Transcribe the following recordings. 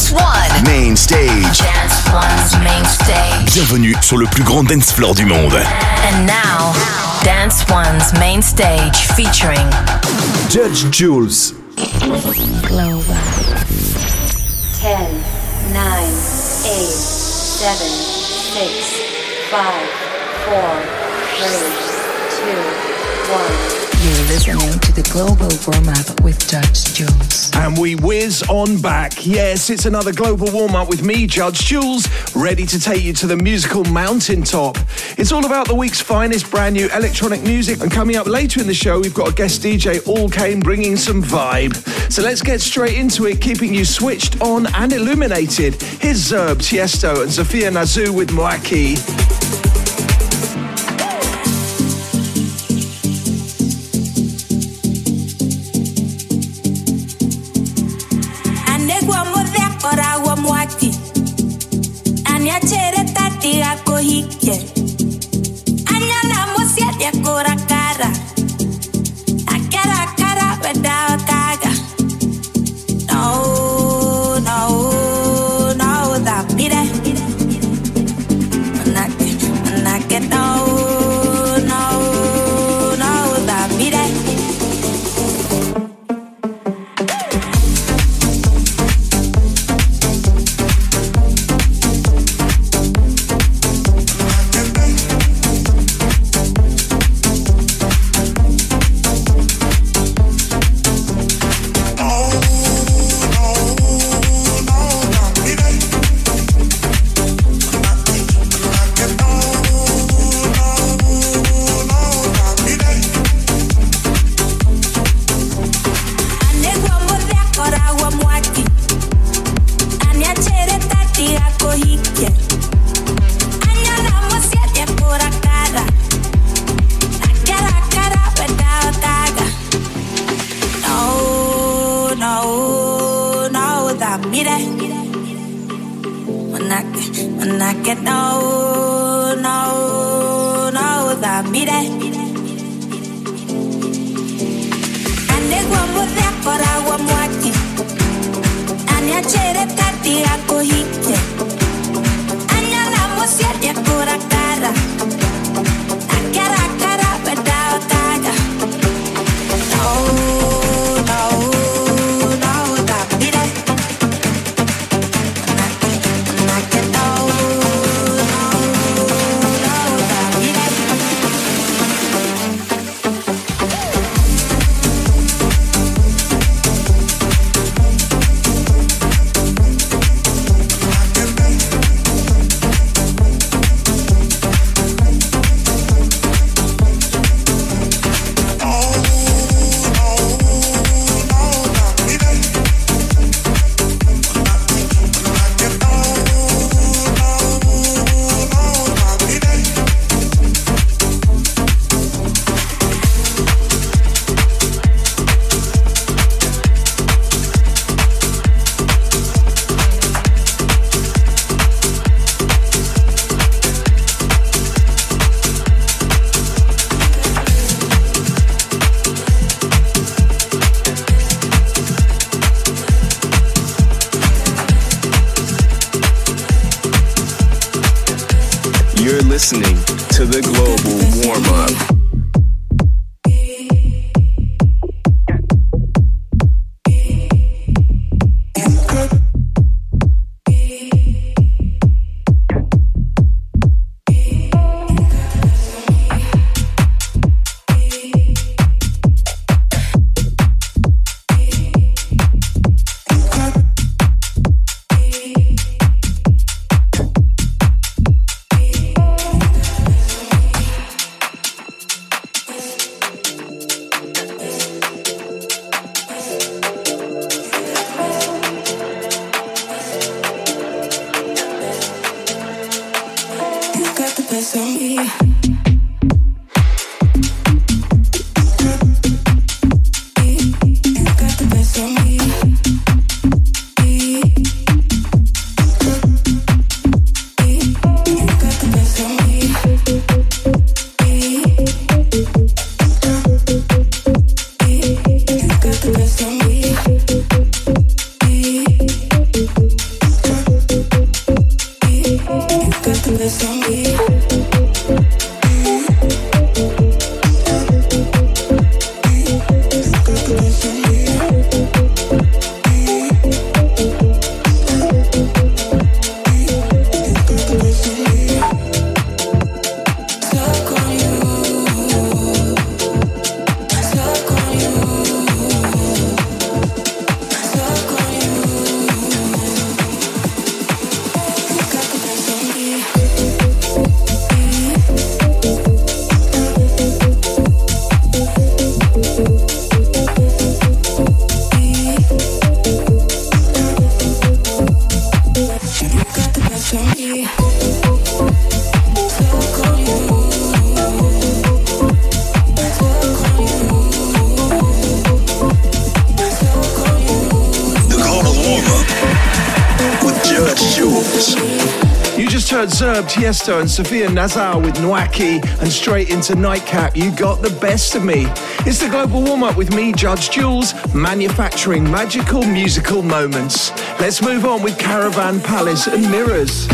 Dance One. Main stage. Dance One's main stage. Bienvenue sur le plus grand dance floor du monde. And now, Dance One's main stage featuring Judge Jules. Global. 10, 9, 8, 7, 6, 5, 4, 3, 2, 1. You're listening to the Global Warm Up with Judge Jules. And we whiz on back. Yes, it's another global warm up with me, Judge Jules, ready to take you to the musical mountaintop. It's all about the week's finest brand new electronic music. And coming up later in the show, we've got a guest DJ, All Kane, bringing some vibe. So let's get straight into it, keeping you switched on and illuminated. Here's Zerb, Tiesto, and Sofiya Nzau with Mwaki. listening to the Global Warm Up. Reserve, Tiesto, and Sofiya Nzau with Mwaki, and straight into Nightcap, You Got the Best of Me. It's the global warm up with me, Judge Jules, manufacturing magical musical moments. Let's move on with Caravan Palace and Mirrors.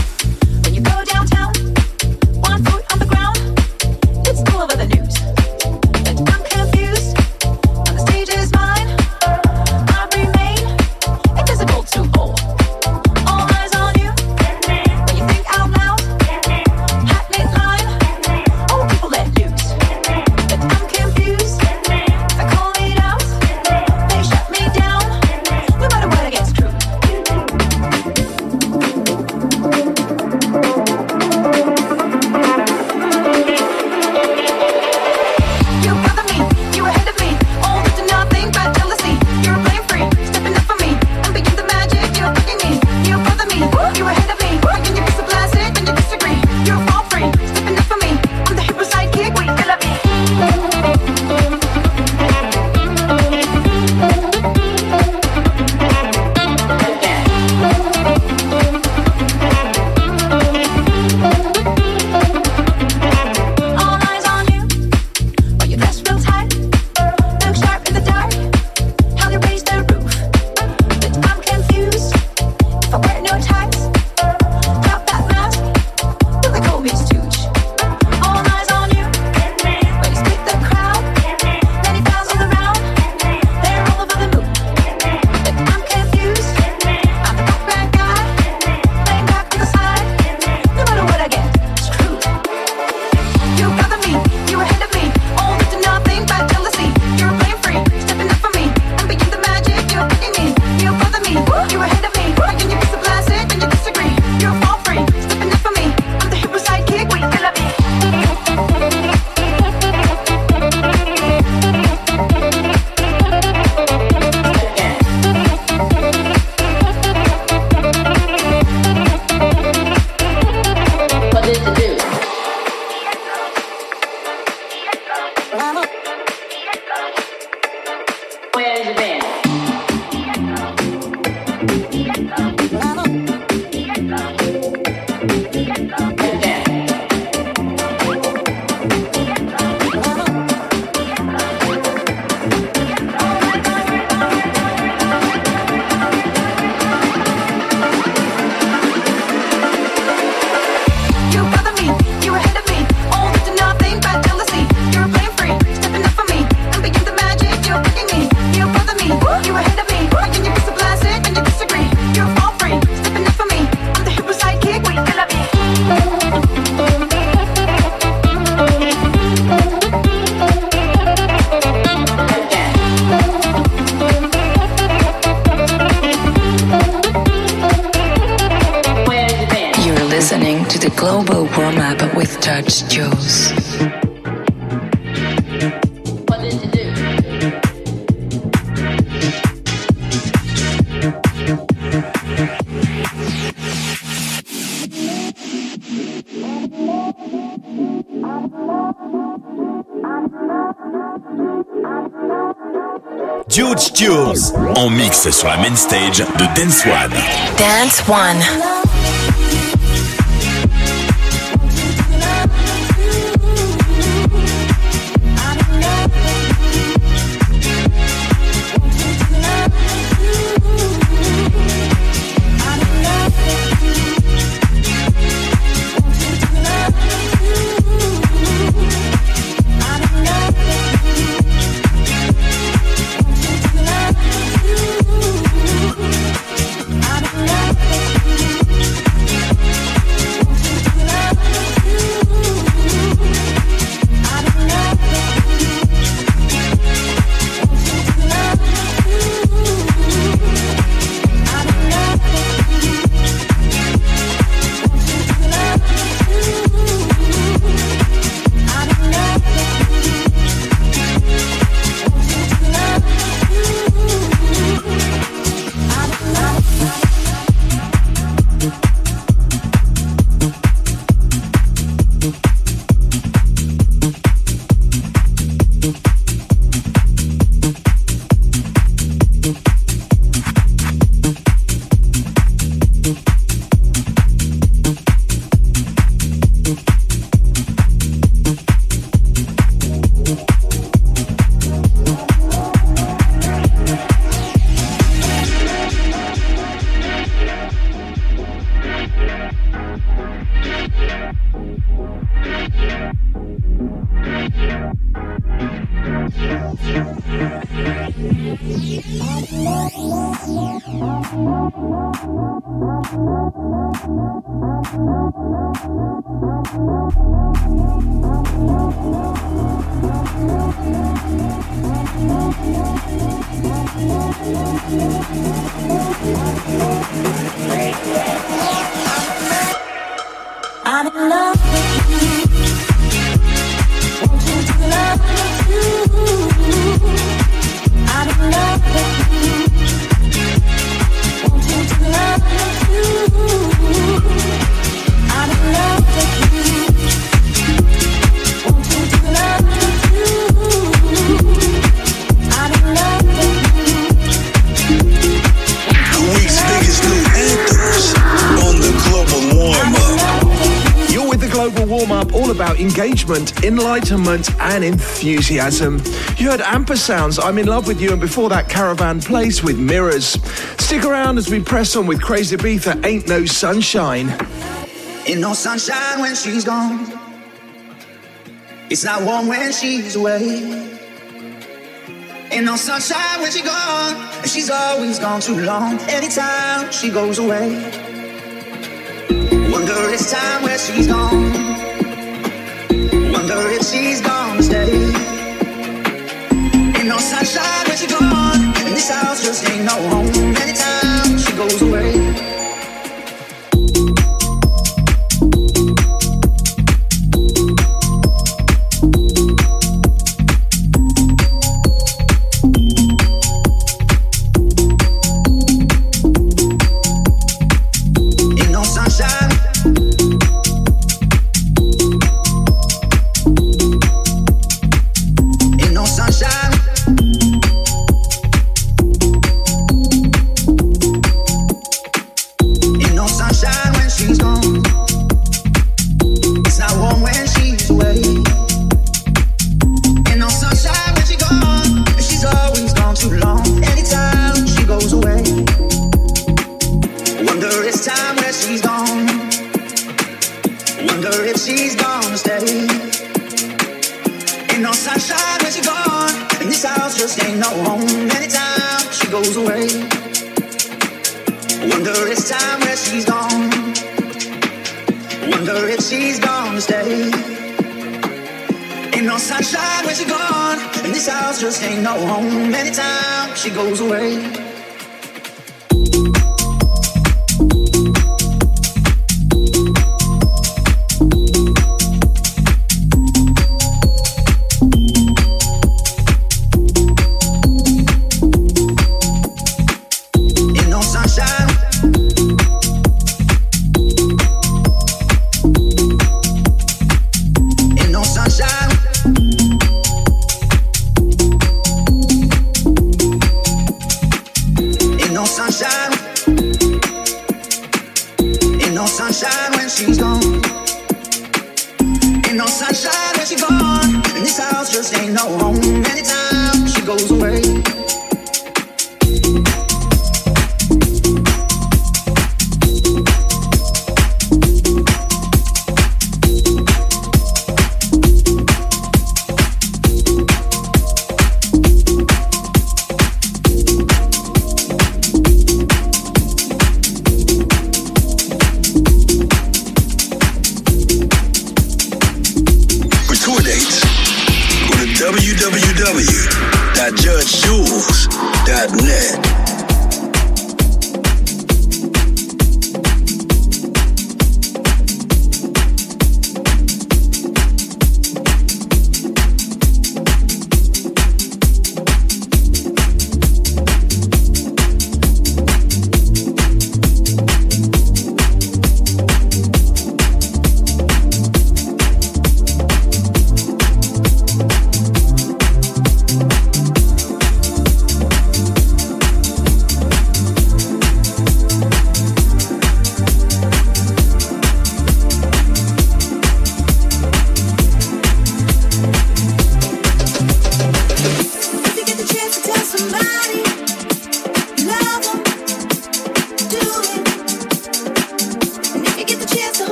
Jude Stewart en mix sur la main stage de Dance One. Dance One. Enlightenment, and enthusiasm. You heard Ampersounds, I'm in love with you, and before that, Caravan Palace with Mirrors. Stick around as we press on with Crazibiza, Ain't No Sunshine. Ain't no sunshine when she's gone. It's not warm when she's away. Ain't no sunshine when she's gone, she's always gone too long. Anytime she goes away, wonder it's time where she's gone no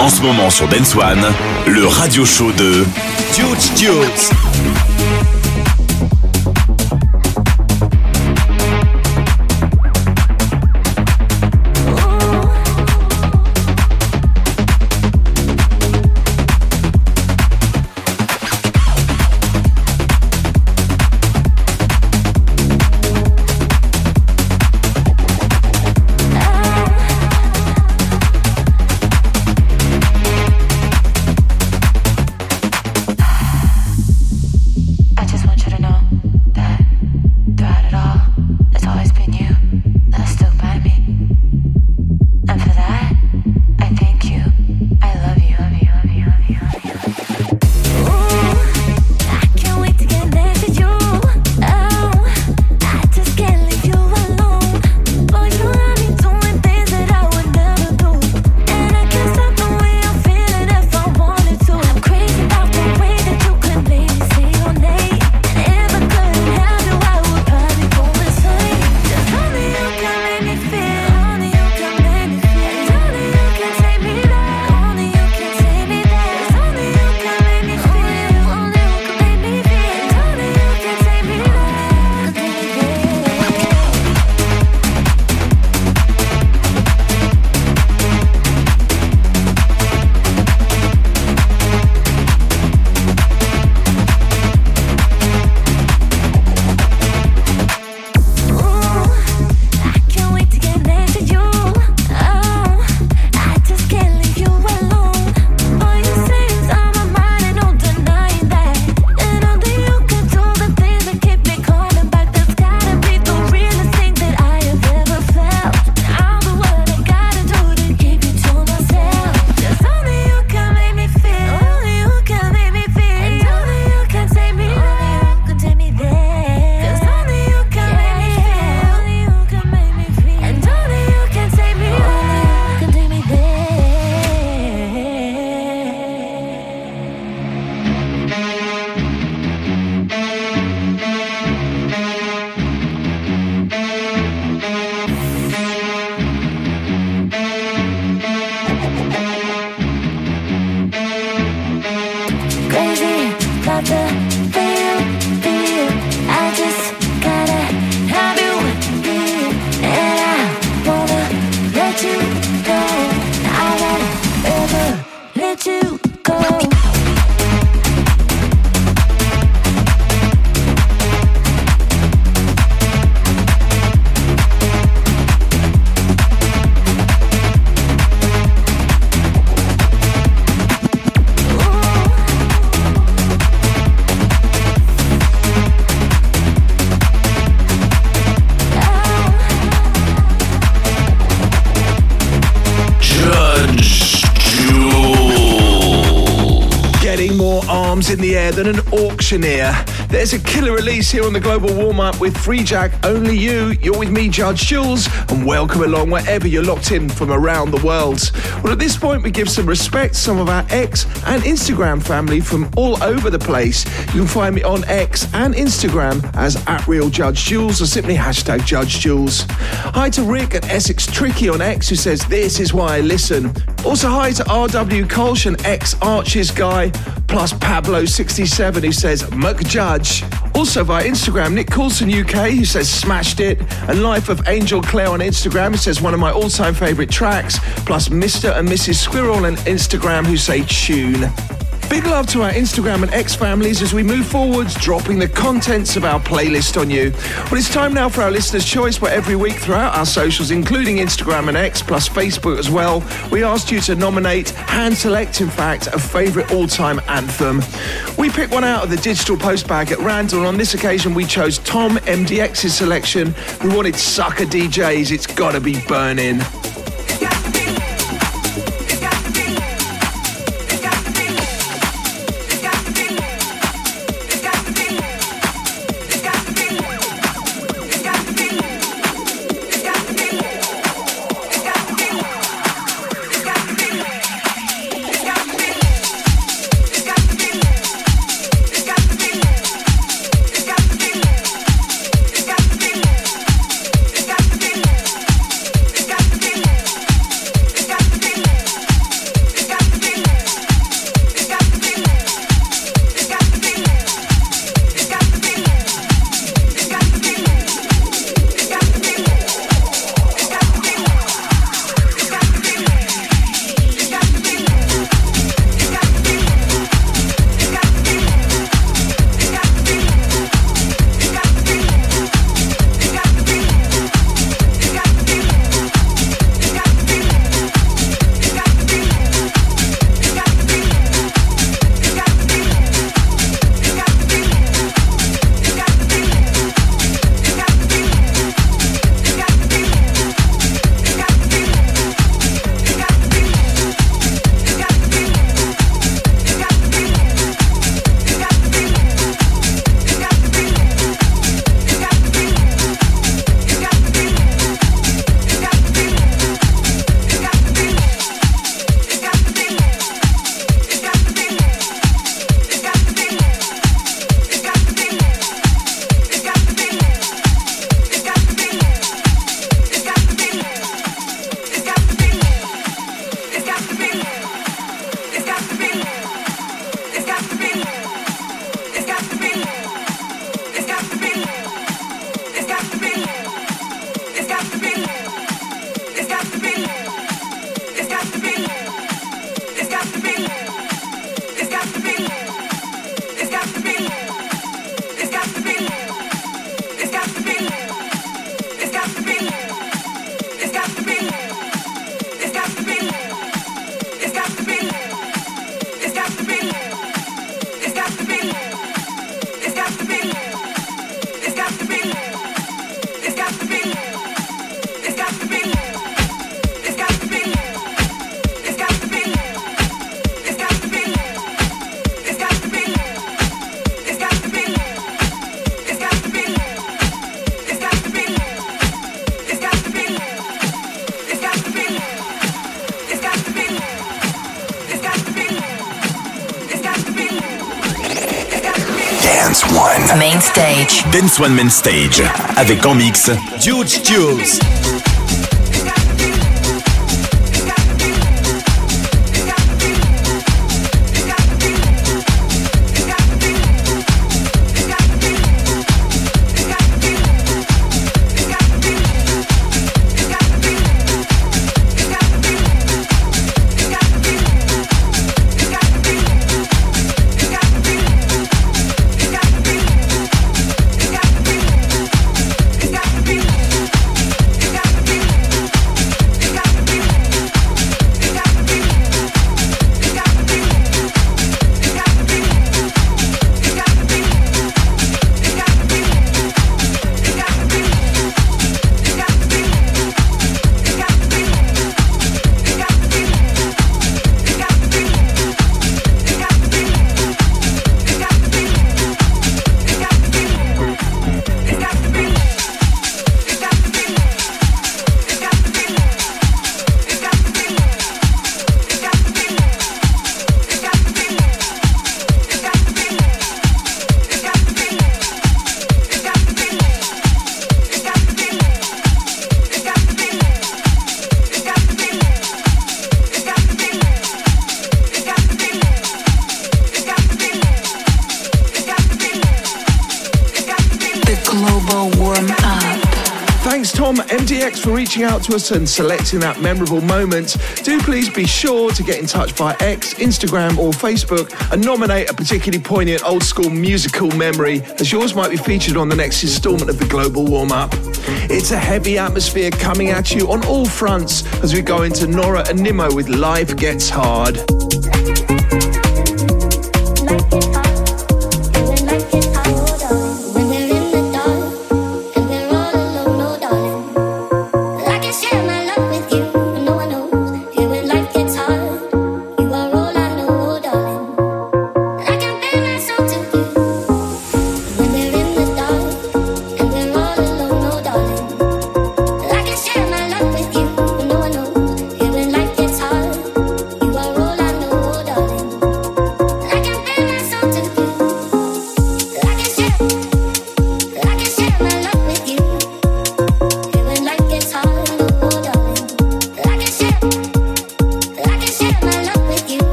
En ce moment sur Dance One, le radio show de Dudes Dudes. An auctioneer. There's a killer release here on the Global Warm Up with Free Jack, Only You. You're with me, Judge Jules, and welcome along wherever you're locked in from around the world. Well, at this point, we give some respect to some of our X and Instagram family from all over the place. You can find me on X and Instagram as at Real Judge Jules or simply hashtag Judge Jules. Hi to Rick at Essex Tricky on X who says, This is why I listen. Also, hi to RW Kolsch and X Arches Guy, plus Pablo67 who says, McJudge. Also via Instagram, Nick Coulson UK who says, Smashed it. And Life of Angel Claire on Instagram who says, One of my all time favourite tracks. Plus Mr. and Mrs. Squirrel on Instagram who say, Tune. Big love to our Instagram and X families as we move forwards, dropping the contents of our playlist on you. Well, it's time now for our listener's choice, where every week throughout our socials, including Instagram and X, plus Facebook as well, we asked you to nominate, hand select, in fact, a favourite all time anthem. We picked one out of the digital post bag at random, on this occasion, we chose Tom MDX's selection, We wanted Sucker DJs, It's Gotta Be Burning. Dance One Main Stage. Avec en mix, Huge Jules. To us and selecting that memorable moment, do please be sure to get in touch via X, Instagram, or Facebook and nominate a particularly poignant old school musical memory, as yours might be featured on the next instalment of the Global Warm Up. It's a heavy atmosphere coming at you on all fronts as we go into Nora and Nimmo with Life Gets Hard.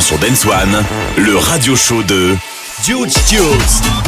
Sur Dance One, le radio show de Dude Tunes.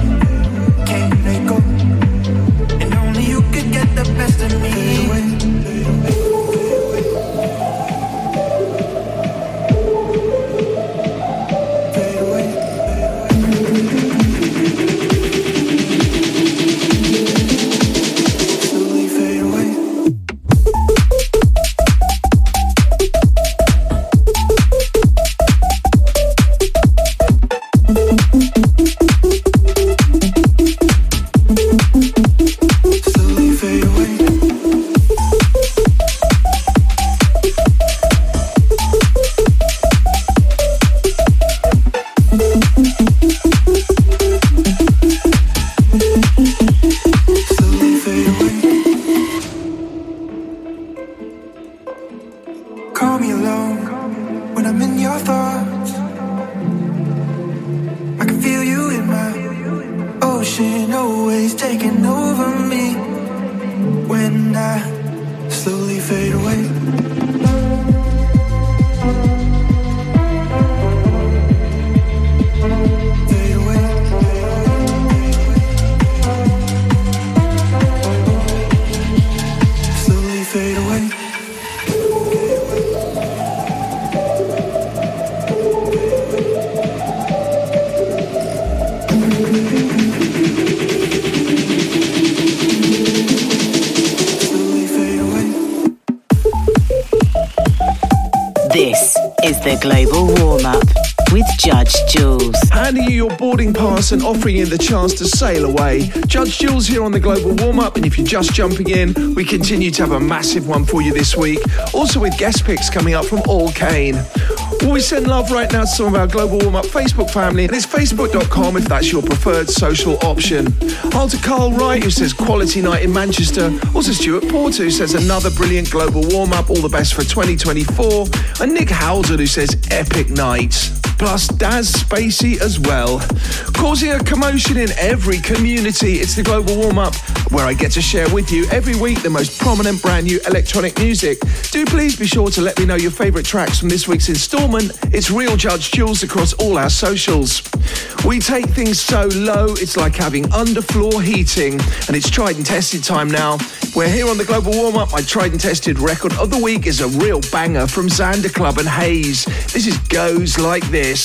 offering is the Global Warmup with Judge Jules. Handing you your boarding pass and offering you the chance to sail away. Judge Jules here on the Global Warm Up, and if you're just jumping in, we continue to have a massive one for you this week. Also, with guest picks coming up from All Kane. Well, we send love right now to some of our Global Warm Up Facebook family, and it's facebook.com if that's your preferred social option. On to Carl Wright, who says quality night in Manchester. Also, Stuart Porter, who says another brilliant Global Warm Up, all the best for 2024. And Nick Howden, who says epic night plus Daz Spacey as well. Causing a commotion in every community, it's the Global Warm Up, where I get to share with you every week the most prominent brand new electronic music. Do please be sure to let me know your favourite tracks from this week's instalment. It's Real Judge Jules across all our socials. We take things so low, it's like having underfloor heating, and it's tried and tested time now. We're here on the Global Warm Up. My tried and tested record of the week is a real banger from Xander Club and Haze. This is Goes Like This. What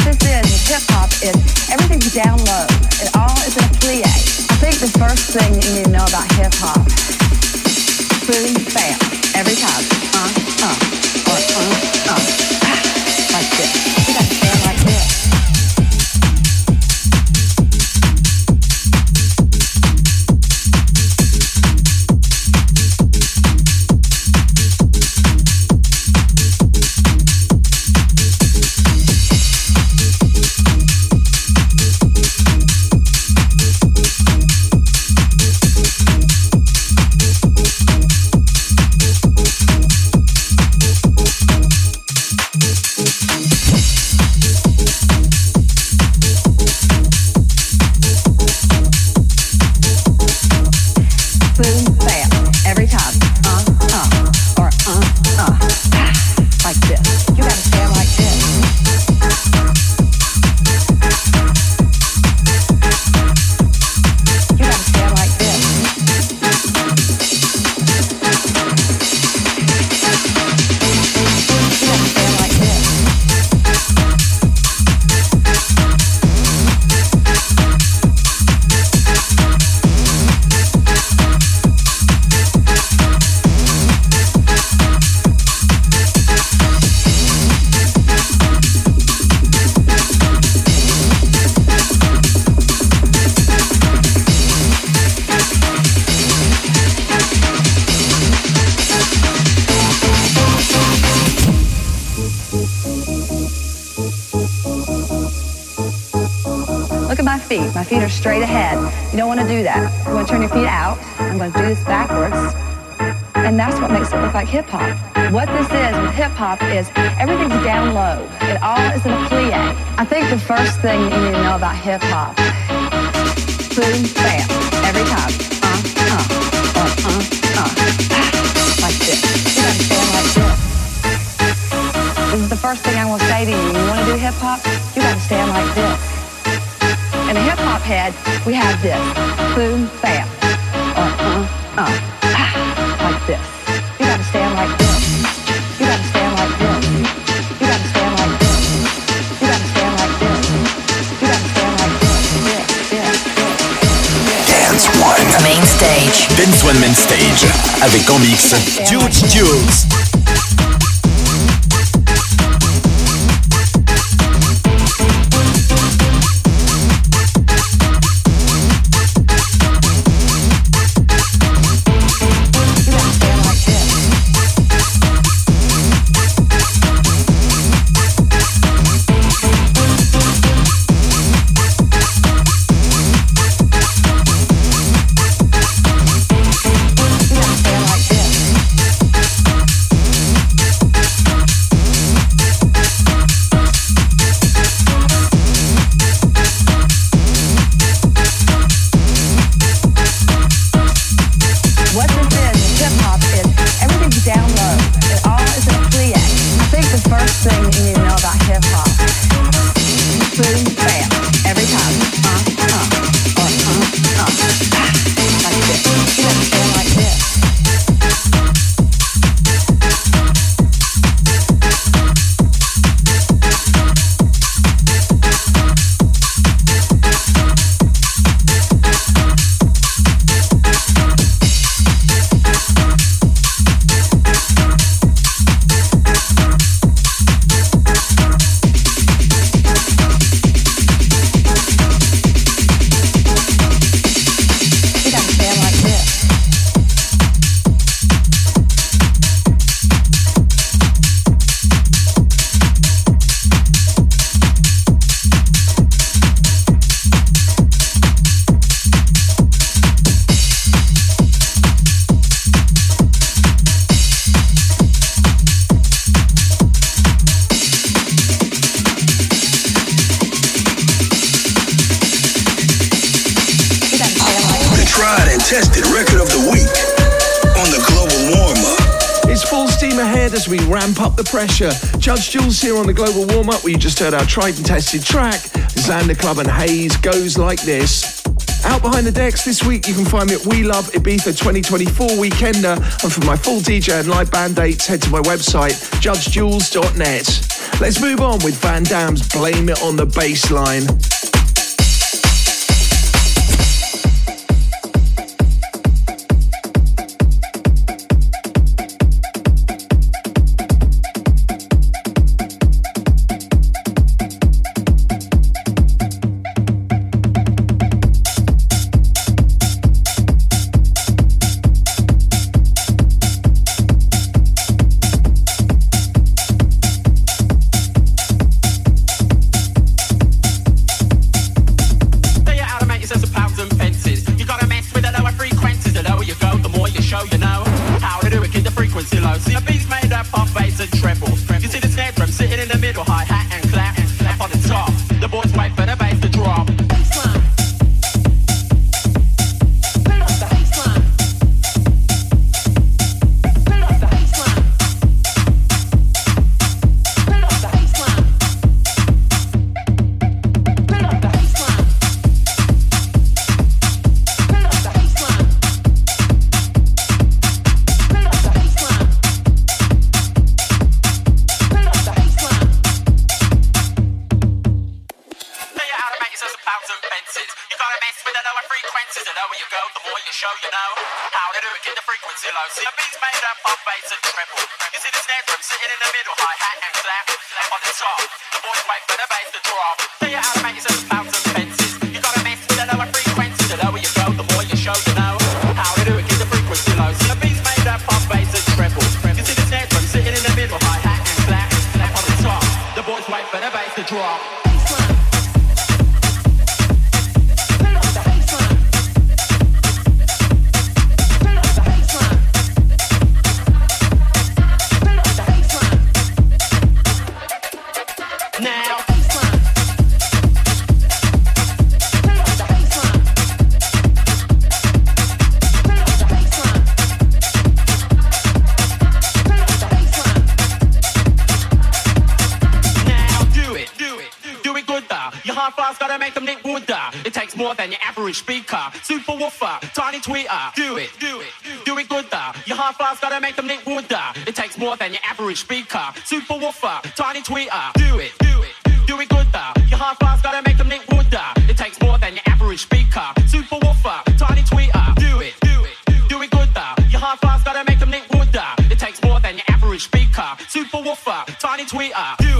this is, hip hop is everything's down low. It all is a plie. I think the first thing you need to know about hip hop, boom, bam, every time. Uh, uh, uh, uh, ah, like this. Stage. One Main Stage. Avec en mix Huge Jules. As we ramp up the pressure. Judge Jules here on the Global Warm Up, where you just heard our tried and tested track. Xander Club and Hayes goes like this. Out behind the decks this week, you can find me at We Love Ibiza 2024 Weekender. And for my full DJ and live band dates, head to my website, judgejules.net. Let's move on with Van Damme's Blame It on the Bassline. Lower you the you show you know how to do it. Keep the frequency low. See a beat's made up of bass and treble. You see the snare drum sitting in the middle, hi hat and clap, on the top. The boys wait for the bass to drop. They are automated sense of pounds and pences. You gotta mess with the lower frequencies. The lower you go, the more you show you know how to do it. Keep the frequency low. See a beat's made up of bass and treble. You see the snare drum sitting in the middle, hi hat and clap, on the top. The boys wait for the bass to drop. Average speaker. Super woofer, tiny tweeter. Do it, do it, do it good though. Your hard fast gotta make them nick wood though. It takes more than your average speaker. Super woofer, tiny tweeter. Do it, do it, do it good though. Your hard fast gotta make them nick wood though. It takes more than your average speaker. Super woofer, tiny tweeter. Do it, do it, do it good though. Your hard fast gotta make them nick wood though. It takes more than your average speaker. Super woofer, tiny tweeter. Do